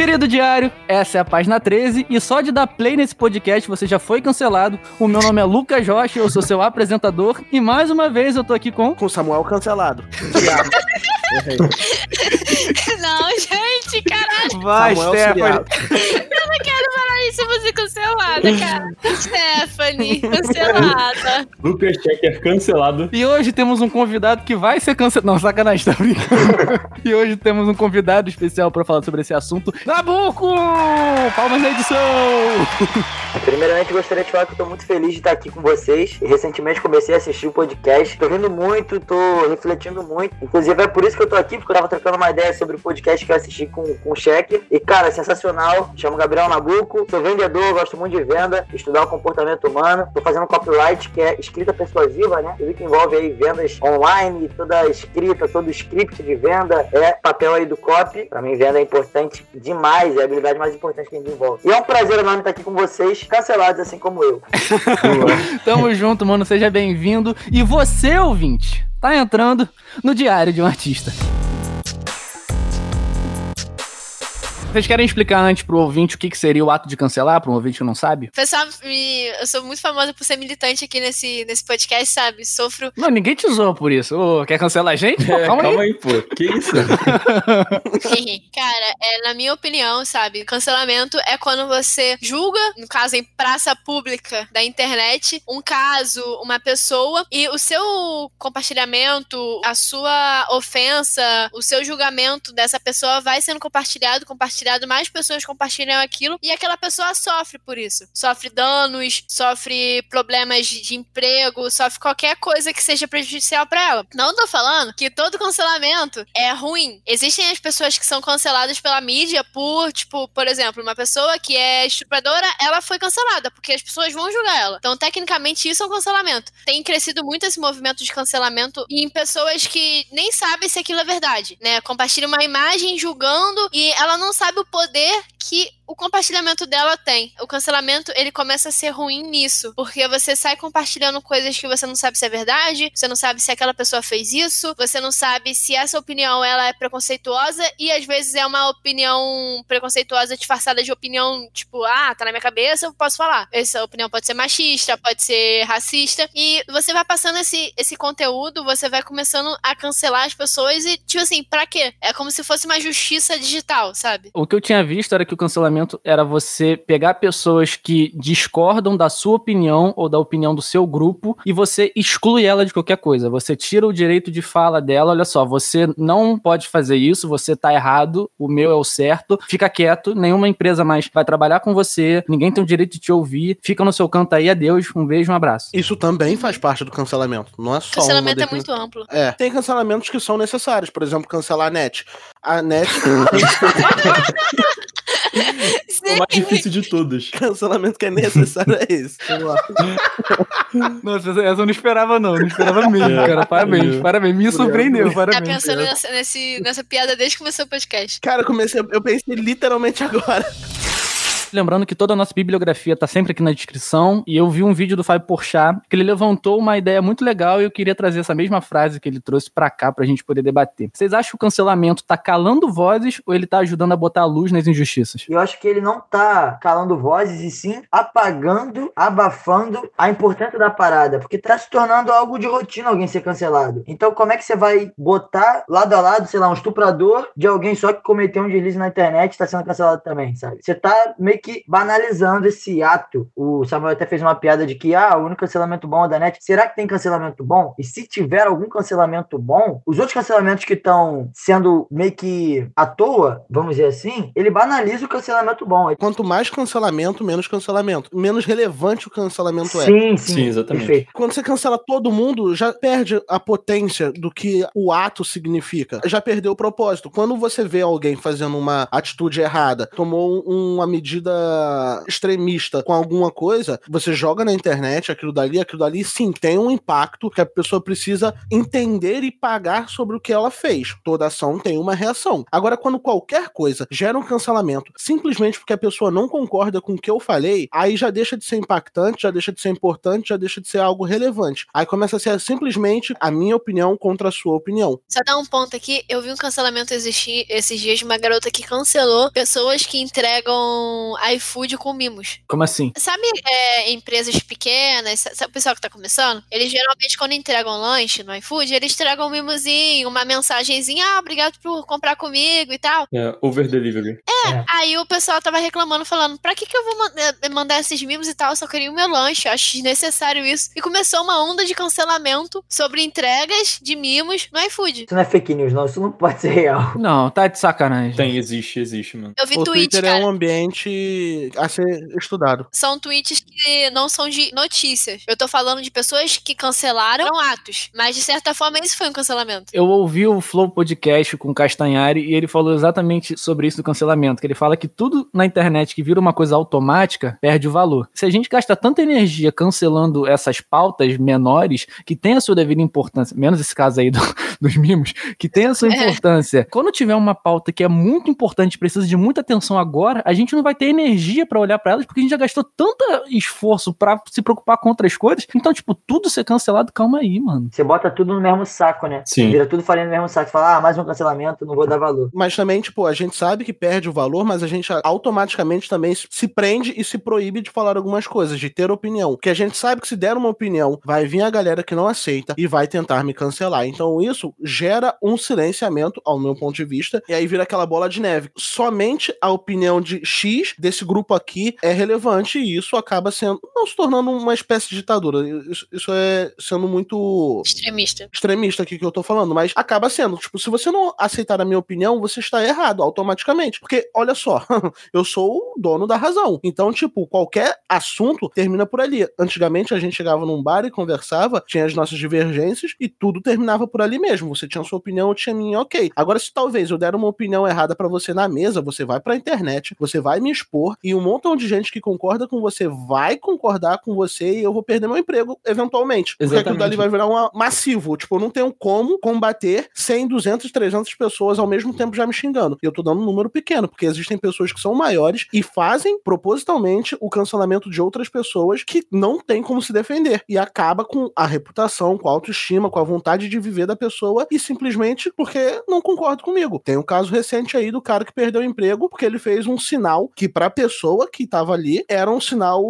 Querido diário, essa é a página 13 e só de dar play nesse podcast você já foi cancelado. O meu nome é Lucas Rocha, eu sou seu apresentador e mais uma vez eu tô aqui com Com Samuel cancelado. Não, gente, caralho. Vai, Samuel Stephanie. Siriaco. Eu não quero falar isso e você cancelada, cara. Stephanie, cancelada. Lucas Checker cancelado. E hoje temos um convidado que vai ser cancelado. Não, sacanagem, tá brincando. e hoje temos um convidado especial pra falar sobre esse assunto. Nabuco! Palmas na edição! Primeiramente, gostaria de falar que eu tô muito feliz de estar aqui com vocês. Recentemente comecei a assistir o podcast. Tô vendo muito, tô refletindo muito. Inclusive, é por isso que eu tô aqui, porque eu tava trocando uma ideia sobre o podcast que eu assisti com, com o Cheque. E, cara, é sensacional. Chamo Gabriel Nabuco, sou vendedor, gosto muito de venda, estudar o comportamento humano. Tô fazendo copyright, que é escrita persuasiva, né? Tudo que envolve aí vendas online, toda a escrita, todo o script de venda é papel aí do copy. Pra mim, venda é importante demais, é a habilidade mais importante que a gente envolve. E é um prazer enorme estar aqui com vocês, cancelados assim como eu. Tamo junto, mano. Seja bem-vindo. E você, ouvinte, tá entrando no Diário de um Artista. Vocês querem explicar antes pro ouvinte o que, que seria o ato de cancelar, pro um ouvinte que não sabe? Pessoal, me... eu sou muito famosa por ser militante aqui nesse, nesse podcast, sabe? Sofro. Não, ninguém te zoou por isso. Ô, quer cancelar a gente? Pô, É, calma, calma, aí. aí. pô. Que isso? Cara, é, na minha opinião, sabe? Cancelamento é quando você julga, no caso em praça pública da internet, um caso, uma pessoa, e o seu compartilhamento, a sua ofensa, o seu julgamento dessa pessoa vai sendo compartilhado, compartilhado, mais pessoas compartilham aquilo, e aquela pessoa sofre por isso. Sofre danos, sofre problemas de emprego, sofre qualquer coisa que seja prejudicial pra ela. Não tô falando que todo cancelamento é ruim. Existem as pessoas que são canceladas pela mídia por, tipo, por exemplo, uma pessoa que é estupradora, ela foi cancelada, porque as pessoas vão julgar ela. Então, tecnicamente, isso é um cancelamento. Tem crescido muito esse movimento de cancelamento em pessoas que nem sabem se aquilo é verdade, né? Compartilha uma imagem julgando e ela não sabe o poder que o compartilhamento dela tem. O cancelamento, ele começa a ser ruim nisso, porque você sai compartilhando coisas que você não sabe se é verdade, você não sabe se aquela pessoa fez isso, você não sabe se essa opinião ela é preconceituosa e às vezes é uma opinião preconceituosa disfarçada de opinião tipo, ah, tá na minha cabeça, eu posso falar. Essa opinião pode ser machista, pode ser racista e você vai passando esse esse conteúdo, você vai começando a cancelar as pessoas e tipo assim, pra quê? É como se fosse uma justiça digital, sabe? O que eu tinha visto era que o cancelamento era você pegar pessoas que discordam da sua opinião ou da opinião do seu grupo e você exclui ela de qualquer coisa. Você tira o direito de fala dela. Olha só, você não pode fazer isso, você tá errado, o meu é o certo. Fica quieto, nenhuma empresa mais vai trabalhar com você, ninguém tem o direito de te ouvir. Fica no seu canto aí, adeus, um beijo, um abraço. Isso também faz parte do cancelamento. Não é só Cancelamento uma é muito amplo. É, tem cancelamentos que são necessários. Por exemplo, cancelar a net. A net. O mais difícil de todos. cancelamento que é necessário é esse. Vamos lá. Nossa, essa eu não esperava, não. Não esperava mesmo, É. cara. Parabéns, É. parabéns. Me surpreendeu, Tá parabéns. pensando nessa, nessa piada desde que começou o podcast. Cara, eu comecei. Eu pensei literalmente agora. Lembrando que toda a nossa bibliografia tá sempre aqui na descrição. E eu vi um vídeo do Fábio Porchat que ele levantou uma ideia muito legal e eu queria trazer essa mesma frase que ele trouxe pra cá pra gente poder debater. Vocês acham que o cancelamento tá calando vozes ou ele tá ajudando a botar a luz nas injustiças? Eu acho que ele não tá calando vozes e sim apagando, abafando a importância da parada, porque tá se tornando algo de rotina alguém ser cancelado. Então, como é que você vai botar lado a lado, sei lá, um estuprador de alguém só que cometeu um deslize na internet e tá sendo cancelado também, sabe? Você tá meio que banalizando esse ato. O Samuel até fez uma piada de que, ah, o único cancelamento bom é da net. Será que tem cancelamento bom? E se tiver algum cancelamento bom, os outros cancelamentos que estão sendo meio que à toa, vamos dizer assim, ele banaliza o cancelamento bom. Quanto mais cancelamento, menos cancelamento. Menos relevante o cancelamento é. Sim, sim, Sim, exatamente. Perfeito. Quando você cancela todo mundo, já perde a potência do que o ato significa. Já perdeu o propósito. Quando você vê alguém fazendo uma atitude errada, tomou um- uma medida concorda extremista com alguma coisa, você joga na internet aquilo dali, aquilo dali sim tem um impacto que a pessoa precisa entender e pagar sobre o que ela fez. Toda ação tem uma reação. Agora, quando qualquer coisa gera um cancelamento simplesmente porque a pessoa não concorda com o que eu falei, aí já deixa de ser impactante, já deixa de ser importante, já deixa de ser algo relevante. Aí começa a ser simplesmente a minha opinião contra a sua opinião. Só dar um ponto aqui, eu vi um cancelamento existir esses dias de uma garota que cancelou pessoas que entregam iFood com mimos. Como assim? Sabe é, empresas pequenas, sabe o pessoal que tá começando? Eles geralmente, quando entregam lanche no iFood, eles entregam um mimozinho, uma mensagenzinha, ah, obrigado por comprar comigo e tal. É, over delivery. É, aí o pessoal tava reclamando, falando, pra que que eu vou man- eh, mandar esses mimos e tal? Eu só queria o meu lanche, eu acho desnecessário isso. E começou uma onda de cancelamento sobre entregas de mimos no iFood. Isso não é fake news, não. Isso não pode ser real. Não, tá de sacanagem. Tem, existe, existe, mano. Eu vi o tweet, Twitter cara. é um ambiente a ser estudado. São tweets que não são de notícias. Eu tô falando de pessoas que cancelaram atos. Mas, de certa forma, isso foi um cancelamento. Eu ouvi o Flow Podcast com o Castanhari e ele falou exatamente sobre isso do cancelamento, que ele fala que tudo na internet que vira uma coisa automática perde o valor. Se a gente gasta tanta energia cancelando essas pautas menores, que tem a sua devida importância, menos esse caso aí do- dos mimos, que tem a sua É. importância, quando tiver uma pauta que é muito importante, precisa de muita atenção agora, a gente não vai ter energia pra olhar pra elas, porque a gente já gastou tanto esforço pra se preocupar com outras coisas. Então, tipo, tudo ser cancelado, calma aí, mano. Você bota tudo no mesmo saco, né? Sim. Vira tudo farinha no mesmo saco. Fala, ah, mais um cancelamento, não vou dar valor. Mas também, tipo, a gente sabe que perde o valor, mas a gente automaticamente também se prende e se proíbe de falar algumas coisas, de ter opinião. Porque a gente sabe que se der uma opinião, vai vir a galera que não aceita e vai tentar me cancelar. Então isso gera um silenciamento, ao meu ponto de vista, e aí vira aquela bola de neve. Somente a opinião de X desse grupo aqui é relevante e isso acaba sendo, não se tornando uma espécie de ditadura. Isso, isso é sendo muito Extremista. extremista aqui que eu tô falando, mas acaba sendo, tipo, se você não aceitar a minha opinião, você está errado automaticamente. Porque, olha só, eu sou o dono da razão. Então, tipo, qualquer assunto termina por ali. Antigamente a gente chegava num bar e conversava, tinha as nossas divergências e tudo terminava por ali mesmo. Você tinha sua opinião, eu tinha minha, ok. Agora, se talvez eu der uma opinião errada pra você na mesa, você vai pra internet, você vai me expor e um montão de gente que concorda com você vai concordar com você e eu vou perder meu emprego eventualmente. Porque aquilo dali Exatamente. vai virar um massivo. Tipo, eu não tenho como combater 100, 200, 300 pessoas ao mesmo tempo já me xingando. E eu tô dando um número pequeno, porque existem pessoas que são maiores e fazem propositalmente o cancelamento de outras pessoas que não tem como se defender. E acaba com a reputação, com a autoestima, com a vontade de viver da pessoa e simplesmente porque não concorda comigo. Tem um caso recente aí do cara que perdeu o emprego porque ele fez um sinal que pra pessoa que tava ali era um sinal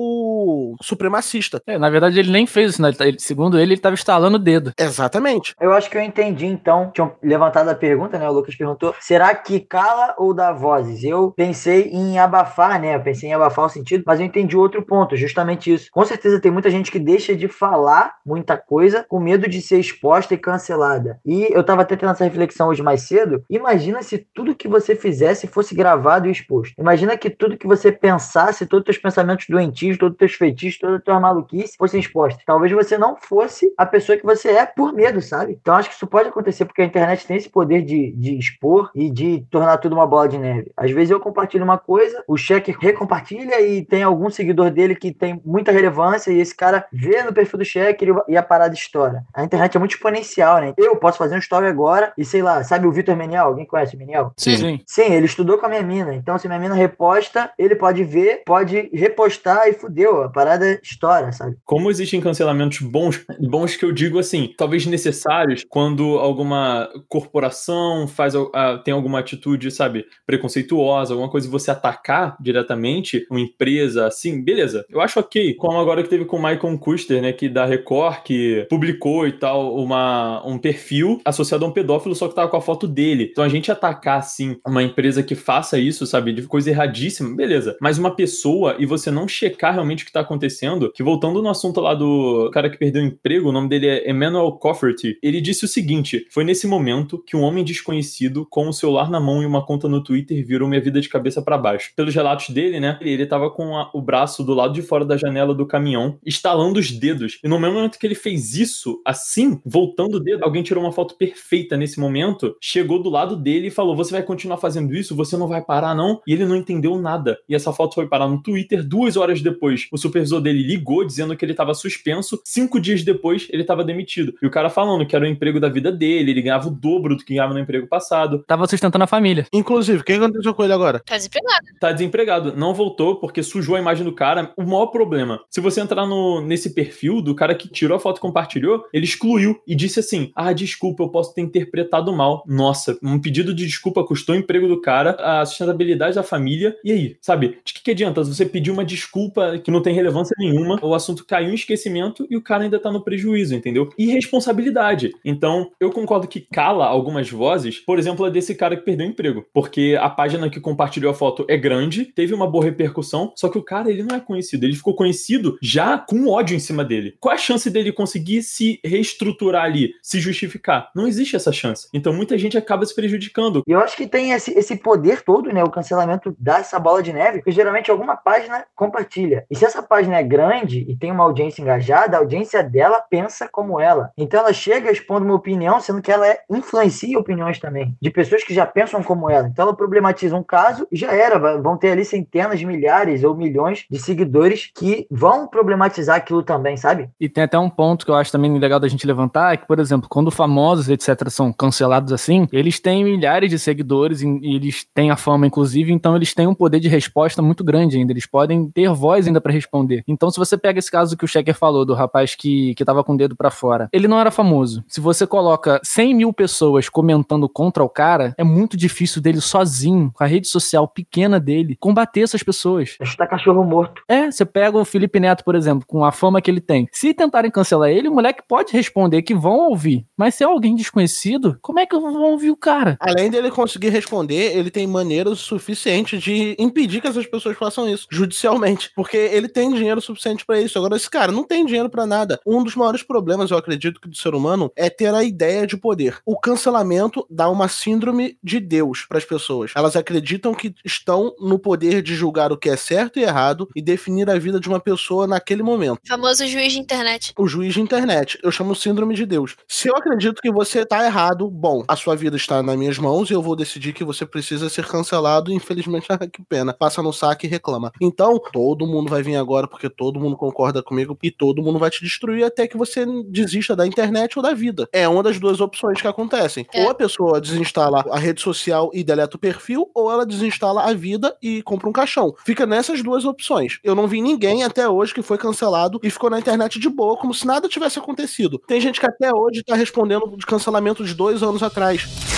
supremacista. É, na verdade, ele nem fez isso, né? Ele tá- segundo ele, ele tava instalando o dedo. Exatamente. Eu acho que eu entendi, então. Tinham levantado a pergunta, né? O Lucas perguntou: será que cala ou dá vozes? Eu pensei em abafar, né? Eu pensei em abafar o sentido, mas eu entendi outro ponto, justamente isso. Com certeza tem muita gente que deixa de falar muita coisa com medo de ser exposta e cancelada. E eu tava até tendo essa reflexão hoje mais cedo. Imagina se tudo que você fizesse fosse gravado e exposto. Imagina que tudo que você pensasse, todos os teus pensamentos doentios, todos os teus feitiços, toda a tua maluquice fossem expostos. Talvez você não fosse a pessoa que você é por medo, sabe? Então acho que isso pode acontecer porque a internet tem esse poder de, de expor e de tornar tudo uma bola de neve. Às vezes eu compartilho uma coisa, o cheque recompartilha e tem algum seguidor dele que tem muita relevância e esse cara vê no perfil do cheque e a parada estoura. A internet é muito exponencial, né? Eu posso fazer um story agora e sei lá, sabe o Vitor Meniel? Alguém conhece o Meniel? Sim. Sim, ele estudou com a minha mina. Então, se minha mina reposta, ele pode ver, pode repostar e fudeu. A parada estoura, sabe? Como existem cancelamentos bons, bons que eu digo assim, talvez necessários, quando alguma corporação faz ah, tem alguma atitude, sabe, preconceituosa, alguma coisa e você atacar diretamente uma empresa assim, beleza. Eu acho ok. Como agora que teve com o Michael Custer, né, que da Record, que publicou e tal uma, um perfil associado a um pedófilo, só que tava com a foto dele. Então a gente atacar assim uma empresa que faça isso, sabe, de coisa erradíssima, beleza. Mas uma pessoa e você não checar realmente o que tá acontecendo, que voltando no assunto lá do cara que perdeu o emprego, o nome dele é Emmanuel Cofferty, ele disse o seguinte: foi nesse momento que um homem desconhecido, com o celular na mão e uma conta no Twitter, virou minha vida de cabeça para baixo. Pelos relatos dele, né? Ele tava com a, o braço do lado de fora da janela do caminhão, estalando os dedos. E no mesmo momento que ele fez isso, assim, voltando o dedo, alguém tirou uma foto perfeita nesse momento, chegou do lado dele e falou: Você vai continuar fazendo isso? Você não vai parar, não? E ele não entendeu nada. E essa foto foi parar no Twitter duas horas depois. O supervisor dele ligou dizendo que ele estava suspenso. Cinco dias depois, ele estava demitido. E o cara falando que era o emprego da vida dele, ele ganhava o dobro do que ganhava no emprego passado. Tava sustentando a família. Inclusive, o que aconteceu com ele agora? Tá desempregado. Tá desempregado. Não voltou porque sujou a imagem do cara. O maior problema, se você entrar no, nesse perfil do cara que tirou a foto e compartilhou, ele excluiu e disse assim: Ah, desculpa, eu posso ter interpretado mal. Nossa, um pedido de desculpa custou o emprego do cara, a sustentabilidade da família. E aí, sabe? De que, que adianta você pedir uma desculpa que não tem relevância nenhuma, o assunto caiu em esquecimento e o cara ainda tá no prejuízo, entendeu? Irresponsabilidade. Então, eu concordo que cala algumas vozes, por exemplo, a desse cara que perdeu o emprego. Porque a página que compartilhou a foto é grande, teve uma boa repercussão, só que o cara, ele não é conhecido. Ele ficou conhecido já com ódio em cima dele. Qual a chance dele conseguir se reestruturar ali, se justificar? Não existe essa chance. Então, muita gente acaba se prejudicando. E eu acho que tem esse, esse poder todo, né? O cancelamento dá essa bola de neve, porque geralmente alguma página compartilha. E se essa página é grande e tem uma audiência engajada, a audiência dela pensa como ela. Então ela chega expondo uma opinião, sendo que ela é, influencia opiniões também, de pessoas que já pensam como ela. Então ela problematiza um caso e já era. Vão ter ali centenas de milhares ou milhões de seguidores que vão problematizar aquilo também, sabe? E tem até um ponto que eu acho também legal da gente levantar, é que, por exemplo, quando famosos, etc., são cancelados assim, eles têm milhares de seguidores e eles têm a fama, inclusive, então eles têm um poder de resposta muito grande ainda. Eles podem ter voz ainda para responder. Então, se você pega esse caso que o Checker falou, do rapaz que, que tava com o dedo para fora, ele não era famoso. Se você coloca 100 mil pessoas comentando contra o cara, é muito difícil dele sozinho, com a rede social pequena dele, combater essas pessoas. Acho que tá cachorro morto. É, você pega o Felipe Neto, por exemplo, com a fama que ele tem. Se tentarem cancelar ele, o moleque pode responder que vão ouvir. Mas se é alguém desconhecido, como é que vão ouvir o cara? Além dele conseguir responder, ele tem maneiras suficientes de impedir que essas pessoas façam isso judicialmente, porque ele tem dinheiro suficiente para isso. Agora esse cara não tem dinheiro para nada. Um dos maiores problemas, eu acredito, que do ser humano é ter a ideia de poder. O cancelamento dá uma síndrome de Deus para as pessoas. Elas acreditam que estão no poder de julgar o que é certo e errado e definir a vida de uma pessoa naquele momento. Famoso juiz de internet. O juiz de internet. Eu chamo síndrome de Deus. Se eu acredito que você tá errado, bom, a sua vida está nas minhas mãos e eu vou decidir que você precisa ser cancelado. Infelizmente, que pena. Passa no saque e reclama. Então, todo mundo vai vir agora porque todo mundo concorda comigo e todo mundo vai te destruir até que você desista da internet ou da vida. É uma das duas opções que acontecem. É. Ou a pessoa desinstala a rede social e deleta o perfil, ou ela desinstala a vida e compra um caixão. Fica nessas duas opções. Eu não vi ninguém até hoje que foi cancelado e ficou na internet de boa, como se nada tivesse acontecido. Tem gente que até hoje tá respondendo de cancelamento de dois anos atrás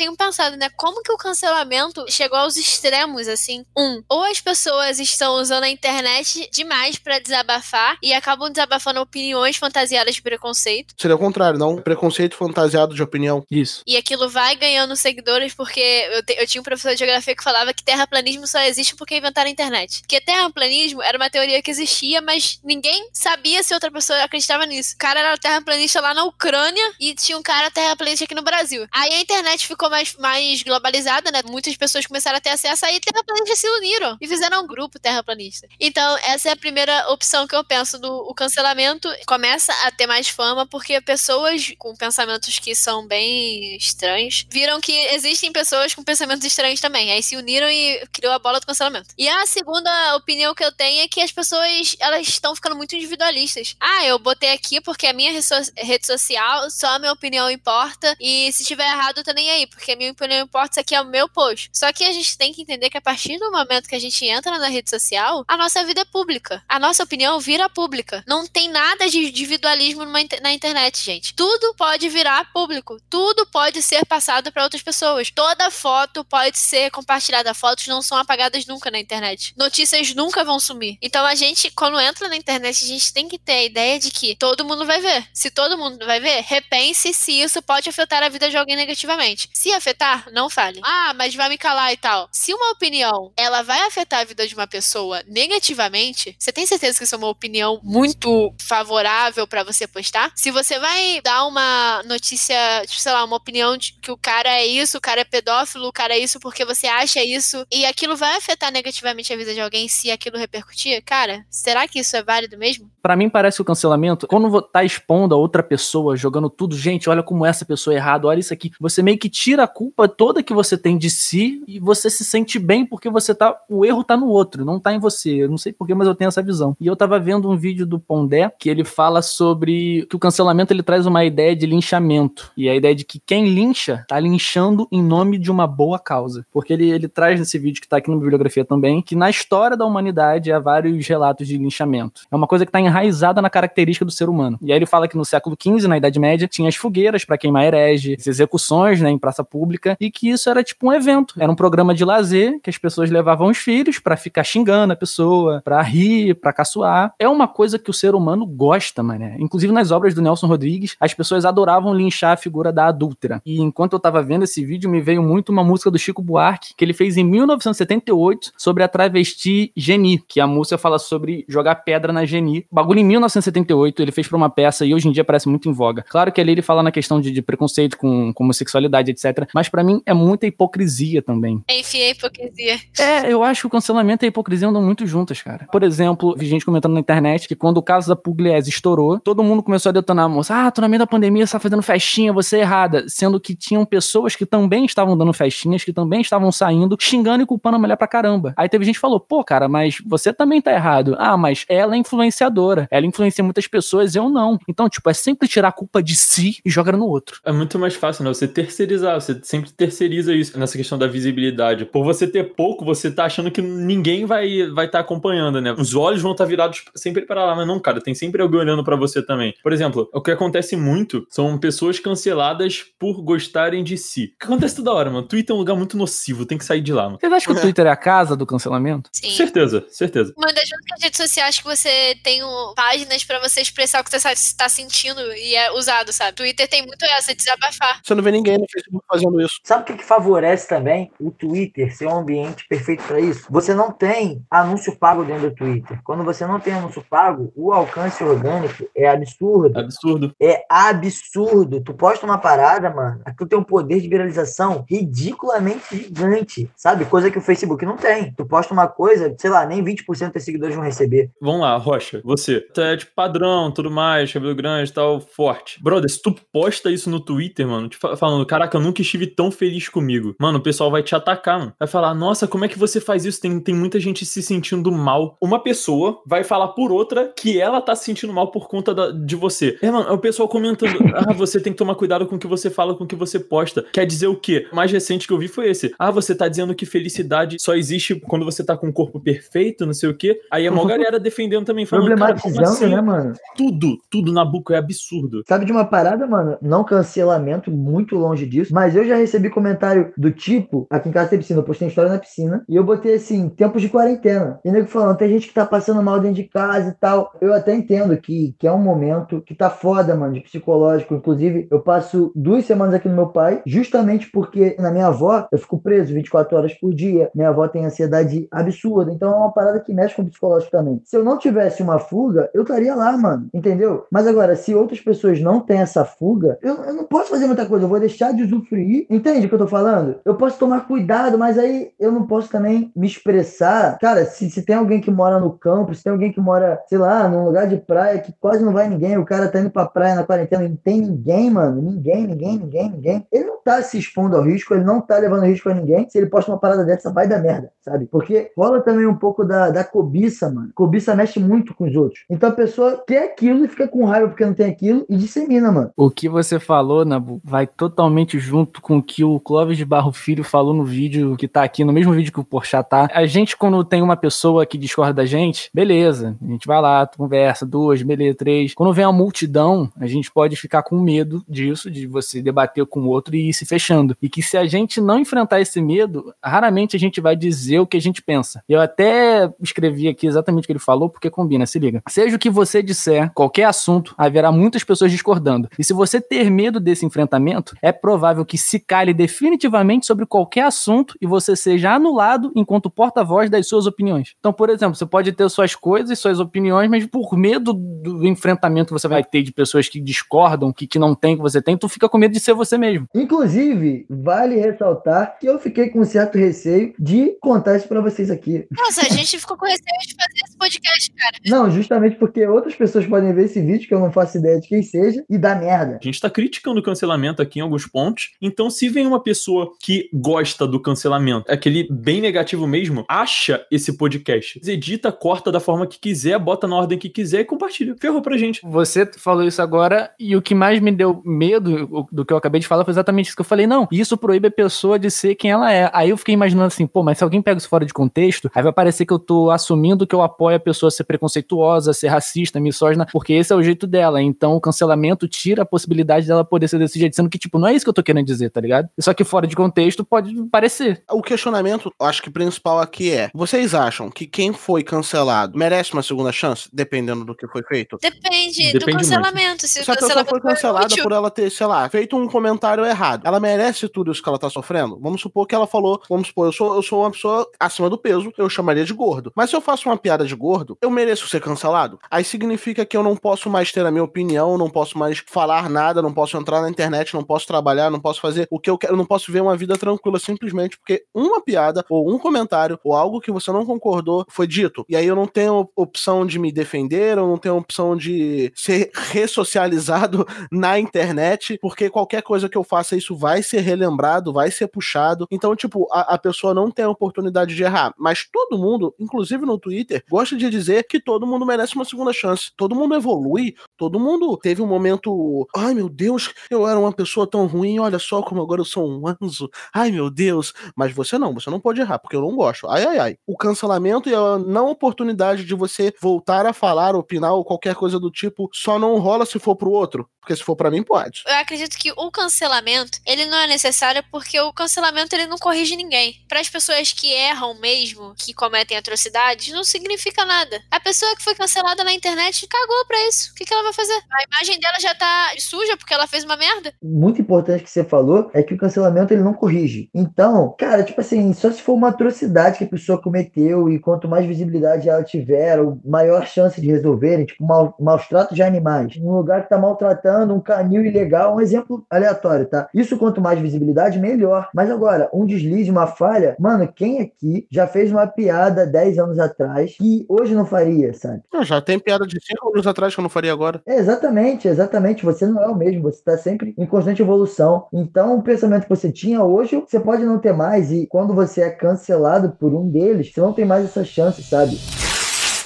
tenho pensado, né? Como que o cancelamento chegou aos extremos, assim? Um, ou as pessoas estão usando a internet demais pra desabafar e acabam desabafando opiniões fantasiadas de preconceito. Seria o contrário, não? Preconceito fantasiado de opinião. Isso. E aquilo vai ganhando seguidores porque eu, te- eu tinha um professor de geografia que falava que terraplanismo só existe porque inventaram a internet. Porque terraplanismo era uma teoria que existia, mas ninguém sabia se outra pessoa acreditava nisso. O cara era terraplanista lá na Ucrânia e tinha um cara terraplanista aqui no Brasil. Aí a internet ficou mais, mais globalizada, né? Muitas pessoas começaram a ter acesso aí terraplanistas se uniram e fizeram um grupo terraplanista. Então, essa é a primeira opção que eu penso do o cancelamento. Começa a ter mais fama porque pessoas com pensamentos que são bem estranhos viram que existem pessoas com pensamentos estranhos também. Aí se uniram e criou a bola do cancelamento. E a segunda opinião que eu tenho é que as pessoas elas estão ficando muito individualistas. Ah, eu botei aqui porque a minha rede social, só a minha opinião importa. E se tiver errado, eu tô nem aí, porque minha opinião importa, isso aqui é o meu post. Só que a gente tem que entender que a partir do momento que a gente entra na rede social, a nossa vida é pública. A nossa opinião vira pública. Não tem nada de individualismo na internet, gente. Tudo pode virar público. Tudo pode ser passado para outras pessoas. Toda foto pode ser compartilhada. Fotos não são apagadas nunca na internet. Notícias nunca vão sumir. Então a gente, quando entra na internet, a gente tem que ter a ideia de que todo mundo vai ver. Se todo mundo vai ver, repense se isso pode afetar a vida de alguém negativamente. Se Afetar, não fale. Ah, mas vai me calar e tal. Se uma opinião, ela vai afetar a vida de uma pessoa negativamente, você tem certeza que isso é uma opinião muito favorável para você postar? Se você vai dar uma notícia, tipo, sei lá, uma opinião de que o cara é isso, o cara é pedófilo, o cara é isso porque você acha isso, e aquilo vai afetar negativamente a vida de alguém se aquilo repercutir, cara, será que isso é válido mesmo? Para mim parece que o cancelamento, quando tá expondo a outra pessoa, jogando tudo, gente, olha como essa pessoa é errada, olha isso aqui, você meio que tira a culpa toda que você tem de si e você se sente bem porque você tá, o erro tá no outro, não tá em você. Eu não sei porquê, mas eu tenho essa visão. E eu tava vendo um vídeo do Pondé que ele fala sobre que o cancelamento ele traz uma ideia de linchamento e a ideia de que quem lincha tá linchando em nome de uma boa causa. Porque ele, ele traz nesse vídeo que tá aqui na bibliografia também, que na história da humanidade há vários relatos de linchamento. É uma coisa que tá enraizada na característica do ser humano. E aí ele fala que no século XV, na Idade Média, tinha as fogueiras para queimar herege, as execuções né, em praça pública, e que isso era tipo um evento. Era um programa de lazer que as pessoas levavam os filhos para ficar xingando a pessoa, para rir, para caçoar. É uma coisa que o ser humano gosta, mané. Inclusive nas obras do Nelson Rodrigues, as pessoas adoravam linchar a figura da adúltera. E enquanto eu tava vendo esse vídeo, me veio muito uma música do Chico Buarque, que ele fez em 1978 sobre a travesti Geni, que a música fala sobre jogar pedra na Geni. Bagulho em 1978 ele fez pra uma peça e hoje em dia parece muito em voga. Claro que ali ele fala na questão de, de preconceito com, com homossexualidade, etc. Mas para mim é muita hipocrisia também. Enfim, é hipocrisia. É, eu acho que o cancelamento e a hipocrisia andam muito juntas, cara. Por exemplo, vi gente comentando na internet que quando o caso da Pugliese estourou, todo mundo começou a detonar a moça. Ah, tô na meio da pandemia, você tá fazendo festinha, você é errada. Sendo que tinham pessoas que também estavam dando festinhas, que também estavam saindo, xingando e culpando a mulher pra caramba. Aí teve gente que falou, pô, cara, mas você também tá errado. Ah, mas ela é influenciadora. Ela influencia muitas pessoas, eu não. Então, tipo, é sempre tirar a culpa de si e jogar no outro. É muito mais fácil, né? Você terceirizar, você sempre terceiriza isso nessa questão da visibilidade. Por você ter pouco, você tá achando que ninguém vai vai estar tá acompanhando, né? Os olhos vão estar tá virados sempre para lá, mas não, cara, tem sempre alguém olhando para você também. Por exemplo, o que acontece muito são pessoas canceladas por gostarem de si. O que acontece toda hora, mano? Twitter é um lugar muito nocivo, tem que sair de lá, mano. Vocês acham que o Twitter é a casa do cancelamento? Sim. Certeza, certeza. Uma das únicas redes sociais que você tem um, páginas para você expressar o que você está sentindo e é usado, sabe? Twitter tem muito essa, desabafar. Você não vê ninguém no Facebook fazendo isso. Sabe o que, que favorece também o Twitter ser um ambiente perfeito para isso? Você não tem anúncio pago dentro do Twitter. Quando você não tem anúncio pago, o alcance orgânico é absurdo. Absurdo. É absurdo. Tu posta uma parada, mano, aquilo tem um poder de viralização ridiculamente gigante, sabe? Coisa que o Facebook não tem. Tu posta uma coisa, sei lá, nem 20% dos seguidores vão receber. Vamos lá, Rocha, você. Tu é tipo padrão, tudo mais, cabelo grande e tal, forte. Brother, se tu posta isso no Twitter, mano, te falando, caraca, eu nunca estive tão feliz comigo. Mano, o pessoal vai te atacar, mano. Vai falar, nossa, como é que você faz isso? Tem, tem muita gente se sentindo mal. Uma pessoa vai falar por outra que ela tá se sentindo mal por conta da, de você. É, mano, é o pessoal comentando, ah, você tem que tomar cuidado com o que você fala, com o que você posta. Quer dizer o quê? O mais recente que eu vi foi esse. Ah, você tá dizendo que felicidade só existe quando você tá com o corpo perfeito, não sei o quê. Aí a maior galera defendendo também, falando, Problematizando, assim? né, mano? Tudo, tudo na boca é absurdo. Sabe de uma parada, mano? Não cancelamento, muito longe disso, mas eu já recebi comentário do tipo, aqui em casa tem piscina, eu postei história na piscina, e eu botei assim, tempos de quarentena. E nego falando, tem gente que tá passando mal dentro de casa e tal. Eu até entendo que, que é um momento que tá foda, mano, de psicológico. Inclusive, eu passo duas semanas aqui no meu pai, justamente porque na minha avó eu fico preso 24 horas por dia. Minha avó tem ansiedade absurda, então é uma parada que mexe com o psicológico também. Se eu não tivesse uma fuga, eu estaria lá, mano, entendeu? Mas agora, se outras pessoas não têm essa fuga, eu, eu não posso fazer muita coisa, eu vou deixar de usufruir. Entende o que eu tô falando? Eu posso tomar cuidado, mas aí eu não posso também me expressar. Cara, se, se tem alguém que mora no campo, se tem alguém que mora, sei lá, num lugar de praia que quase não vai ninguém, o cara tá indo pra praia na quarentena e não tem ninguém, mano, ninguém, ninguém, ninguém, ninguém. Ele não tá se expondo ao risco, ele não tá levando risco a ninguém. Se ele posta uma parada dessa, vai dar merda, sabe? Porque rola também um pouco da, da cobiça, mano. Cobiça mexe muito com os outros. Então a pessoa quer aquilo e fica com raiva porque não tem aquilo e dissemina, mano. O que você falou, Nabu, vai totalmente junto com o que o Clóvis de Barro Filho falou no vídeo que tá aqui, no mesmo vídeo que o Porchat tá. A gente, quando tem uma pessoa que discorda da gente, beleza, a gente vai lá, conversa, duas, beleza, três. Quando vem a multidão, a gente pode ficar com medo disso, de você debater com o outro e ir se fechando. E que se a gente não enfrentar esse medo, raramente a gente vai dizer o que a gente pensa. Eu até escrevi aqui exatamente o que ele falou, porque combina, se liga. Seja o que você disser, qualquer assunto, haverá muitas pessoas discordando. E se você ter medo desse enfrentamento, é provável que se cale definitivamente sobre qualquer assunto e você seja anulado enquanto porta-voz das suas opiniões. Então, por exemplo, você pode ter suas coisas, suas opiniões, mas por medo do enfrentamento que você vai ter de pessoas que discordam, que, que não tem que você tem, tu fica com medo de ser você mesmo. Inclusive, vale ressaltar que eu fiquei com um certo receio de contar isso pra vocês aqui. Nossa, a gente ficou com receio de fazer esse podcast, cara. Não, justamente porque outras pessoas podem ver esse vídeo, que eu não faço ideia de quem seja, e dar merda. A gente tá criticando o cancelamento aqui em alguns pontos. Então, se vem uma pessoa que gosta do cancelamento, aquele bem negativo mesmo, acha esse podcast, edita, corta da forma que quiser, bota na ordem que quiser e compartilha. Ferrou pra gente. Você falou isso agora e o que mais me deu medo do que eu acabei de falar foi exatamente isso que eu falei. Não, isso proíbe a pessoa de ser quem ela é. Aí eu fiquei imaginando assim, pô, mas se alguém pega isso fora de contexto, aí vai parecer que eu tô assumindo que eu apoio a pessoa a ser preconceituosa, a ser racista, misógina, porque esse é o jeito dela. Então o cancelamento tira a possibilidade dela poder ser desse jeito, sendo que, tipo, não é isso que eu tô querendo dizer, tá ligado? Só que fora de contexto pode parecer. O questionamento, acho que principal aqui é: vocês acham que quem foi cancelado merece uma segunda chance, dependendo do que foi feito? Depende, Depende do muito. cancelamento. Se, Se o a pessoa cancelamento foi cancelada útil, por ela ter, sei lá, feito um comentário errado, ela merece tudo isso que ela tá sofrendo? Vamos supor que ela falou, vamos supor, eu sou, eu sou uma pessoa acima do peso, eu chamaria de gordo. Mas se eu faço uma piada de gordo, eu mereço ser cancelado? Aí significa que eu não posso mais ter a minha opinião, não posso mais falar nada, não posso entrar na internet, não posso trabalhar, não posso fazer o que eu quero, não posso ver uma vida tranquila simplesmente porque uma piada ou um comentário ou algo que você não concordou foi dito. E aí eu não tenho opção de me defender, eu não tenho opção de ser ressocializado na internet, porque qualquer coisa que eu faça, isso vai ser relembrado, vai ser puxado. Então, tipo, a, a pessoa não tem a oportunidade de errar. Mas todo mundo, inclusive no Twitter, gosta de dizer que todo mundo merece uma segunda chance. Todo mundo evolui, todo mundo teve um momento. Ai meu Deus, eu era uma pessoa tão ruim, olha só como agora eu sou um anjo. Ai meu Deus. Mas você não, você não pode errar, porque eu não gosto. Ai, ai, ai. O cancelamento e a não oportunidade de você voltar a falar, opinar ou qualquer coisa do tipo, só não rola se for pro outro. Porque se for pra mim, pode. Eu acredito que o cancelamento, ele não é necessário porque o cancelamento ele não corrige ninguém. Para as pessoas que erram mesmo, que cometem atrocidades, não significa nada. A pessoa que foi cancelada na internet cagou pra isso. O que, que ela vai fazer? A imagem dela já tá suja porque ela fez uma merda? Muito importante que você falou é que o cancelamento ele não corrige. Então, cara, tipo assim, só se for uma atrocidade que a pessoa cometeu e quanto mais visibilidade ela tiver, maior chance de resolverem, tipo, mal, maus tratos de animais. Um lugar que tá maltratando um canil ilegal, um exemplo aleatório, tá? Isso quanto mais visibilidade, melhor. Mas agora, um deslize, uma falha, mano, quem aqui já fez uma piada 10 anos atrás que hoje não faria, sabe? Não, já tem piada de 5 anos atrás que eu não faria agora. É, exatamente, exatamente. Você não é o mesmo, você está sempre em constante evolução. Então, o pensamento que você tinha hoje, você pode não ter mais. E quando você é cancelado por um deles, você não tem mais essa chance, sabe?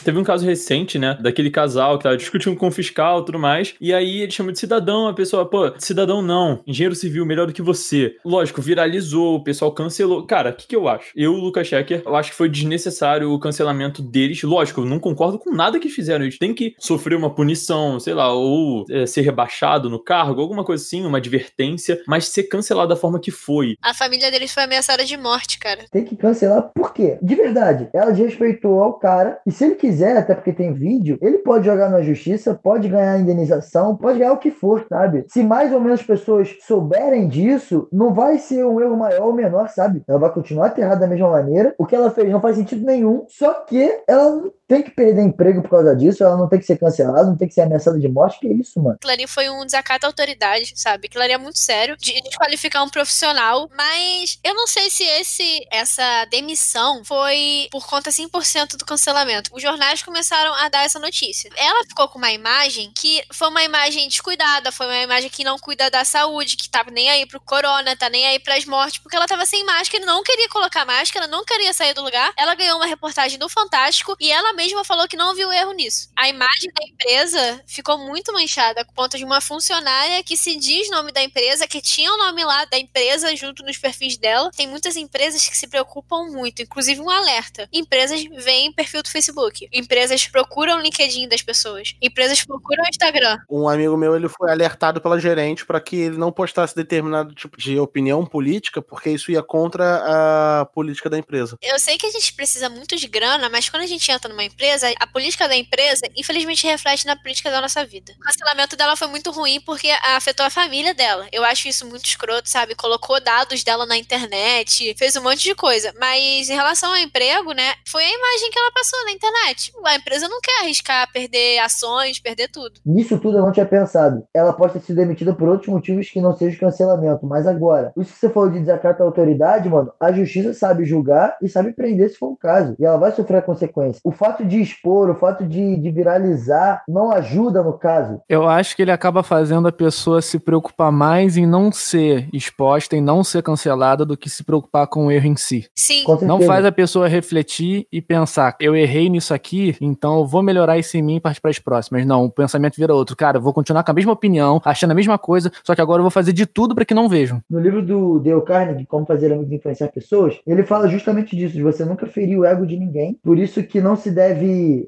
Teve um caso recente, né? Daquele casal que tava discutindo com o fiscal e tudo mais. E aí ele chama de cidadão, a pessoa, pô, cidadão não. Engenheiro civil melhor do que você. Lógico, viralizou, o pessoal cancelou. Cara, o que, que eu acho? Eu, Lucas Schecker, eu acho que foi desnecessário o cancelamento deles. Lógico, eu não concordo com nada que fizeram. Eles têm que sofrer uma punição, sei lá, ou é, ser rebaixado no cargo, alguma coisa assim, uma advertência, mas ser cancelado da forma que foi. A família deles foi ameaçada de morte, cara. Tem que cancelar por quê? De verdade, ela desrespeitou ao cara e se ele quiser, até porque tem vídeo, ele pode jogar na justiça, pode ganhar indenização, pode ganhar o que for, sabe? Se mais ou menos pessoas souberem disso, não vai ser um erro maior ou menor, sabe? Ela vai continuar aterrada da mesma maneira. O que ela fez não faz sentido nenhum, só que ela tem que perder emprego por causa disso, ela não tem que ser cancelada, não tem que ser ameaçada de morte, que isso, mano? Ali foi um desacato à autoridade, sabe? Ali é muito sério, de desqualificar um profissional, mas eu não sei se esse essa demissão foi por conta 100% do cancelamento. Os jornais começaram a dar essa notícia. Ela ficou com uma imagem que foi uma imagem descuidada, foi uma imagem que não cuida da saúde, que tava nem aí pro corona, tá nem aí pras mortes, porque ela tava sem máscara, não queria colocar máscara, não queria sair do lugar. Ela ganhou uma reportagem do Fantástico e ela mesma falou que não viu erro nisso. A imagem da empresa ficou muito manchada por conta de uma funcionária que se diz nome da empresa, que tinha o nome lá da empresa junto nos perfis dela. Tem muitas empresas que se preocupam muito, inclusive um alerta. Empresas veem perfil do Facebook. Empresas procuram o LinkedIn das pessoas. Empresas procuram o Instagram. Um amigo meu, ele foi alertado pela gerente para que ele não postasse determinado tipo de opinião política, porque isso ia contra a política da empresa. Eu sei que a gente precisa muito de grana, mas quando a gente entra numa empresa, a política da empresa, infelizmente, reflete na política da nossa vida. O cancelamento dela foi muito ruim porque afetou a família dela. Eu acho isso muito escroto, sabe? Colocou dados dela na internet, fez um monte de coisa. Mas em relação ao emprego, né? Foi a imagem que ela passou na internet. A empresa não quer arriscar perder ações, perder tudo. Nisso tudo eu não tinha pensado. Ela pode ter sido demitida por outros motivos que não seja cancelamento. Mas agora, isso que você falou de desacato à autoridade, mano, a justiça sabe julgar e sabe prender se for o caso. E ela vai sofrer a consequência. O fato de expor, o fato de, de viralizar, não ajuda no caso. Eu acho que ele acaba fazendo a pessoa se preocupar mais em não ser exposta, em não ser cancelada, do que se preocupar com o erro em si. Sim. Não faz a pessoa refletir e pensar, eu errei nisso aqui, então eu vou melhorar isso em mim e partir para as próximas. Não, o pensamento vira outro. Cara, eu vou continuar com a mesma opinião, achando a mesma coisa, só que agora eu vou fazer de tudo para que não vejam. No livro do Dale Carnegie, Como Fazer Amigos e Influenciar Pessoas, ele fala justamente disso, de você nunca ferir o ego de ninguém. Por isso que não se deve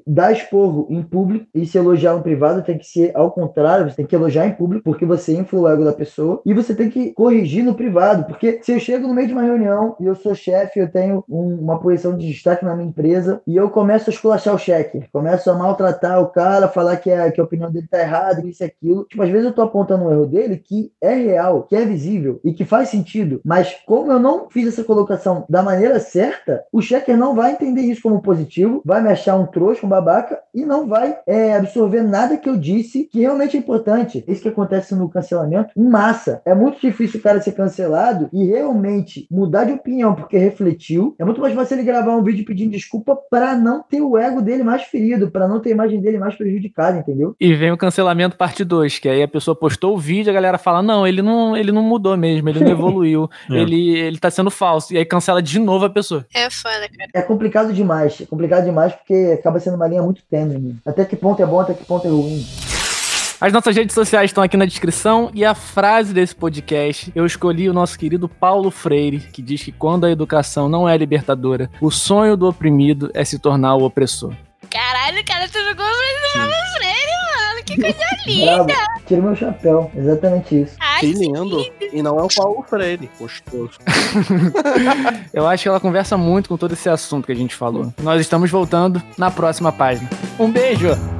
dar esporro em público e se elogiar no privado, tem que ser ao contrário, você tem que elogiar em público porque você infla o ego da pessoa e você tem que corrigir no privado, porque se eu chego no meio de uma reunião e eu sou chefe, eu tenho um, uma posição de destaque na minha empresa e eu começo a esculachar o cheque, começo a maltratar o cara, falar que a, que a opinião dele tá errada, isso e aquilo. Tipo, às vezes eu tô apontando um erro dele que é real, que é visível e que faz sentido, mas como eu não fiz essa colocação da maneira certa, o checker não vai entender isso como positivo, vai me achar um trouxa, um babaca e não vai é, absorver nada que eu disse que realmente é importante. Isso que acontece no cancelamento em massa. É muito difícil o cara ser cancelado e realmente mudar de opinião porque refletiu. É muito mais fácil ele gravar um vídeo pedindo desculpa para não ter o ego dele mais ferido, para não ter a imagem dele mais prejudicada, entendeu? E vem o cancelamento parte 2, que aí a pessoa postou o vídeo, a galera fala: "Não, ele não, ele não mudou mesmo, ele não evoluiu, É. ele ele tá sendo falso". E aí cancela de novo a pessoa. É foda, cara. É complicado demais. É complicado demais porque acaba sendo uma linha muito tênue. né? Até que ponto é bom, até que ponto é ruim. As nossas redes sociais estão aqui na descrição e a frase desse podcast eu escolhi o nosso querido Paulo Freire, que diz que quando a educação não é libertadora, o sonho do oprimido é se tornar o opressor. Caralho, cara, tu jogou pra Paulo Freire. Que coisa Bravo. linda. Tira meu chapéu. Exatamente isso. Ai, Que lindo. E não é o Paulo Freire. Gostoso. Eu acho que ela conversa muito com todo esse assunto que a gente falou. Nós estamos voltando na próxima página. Um beijo!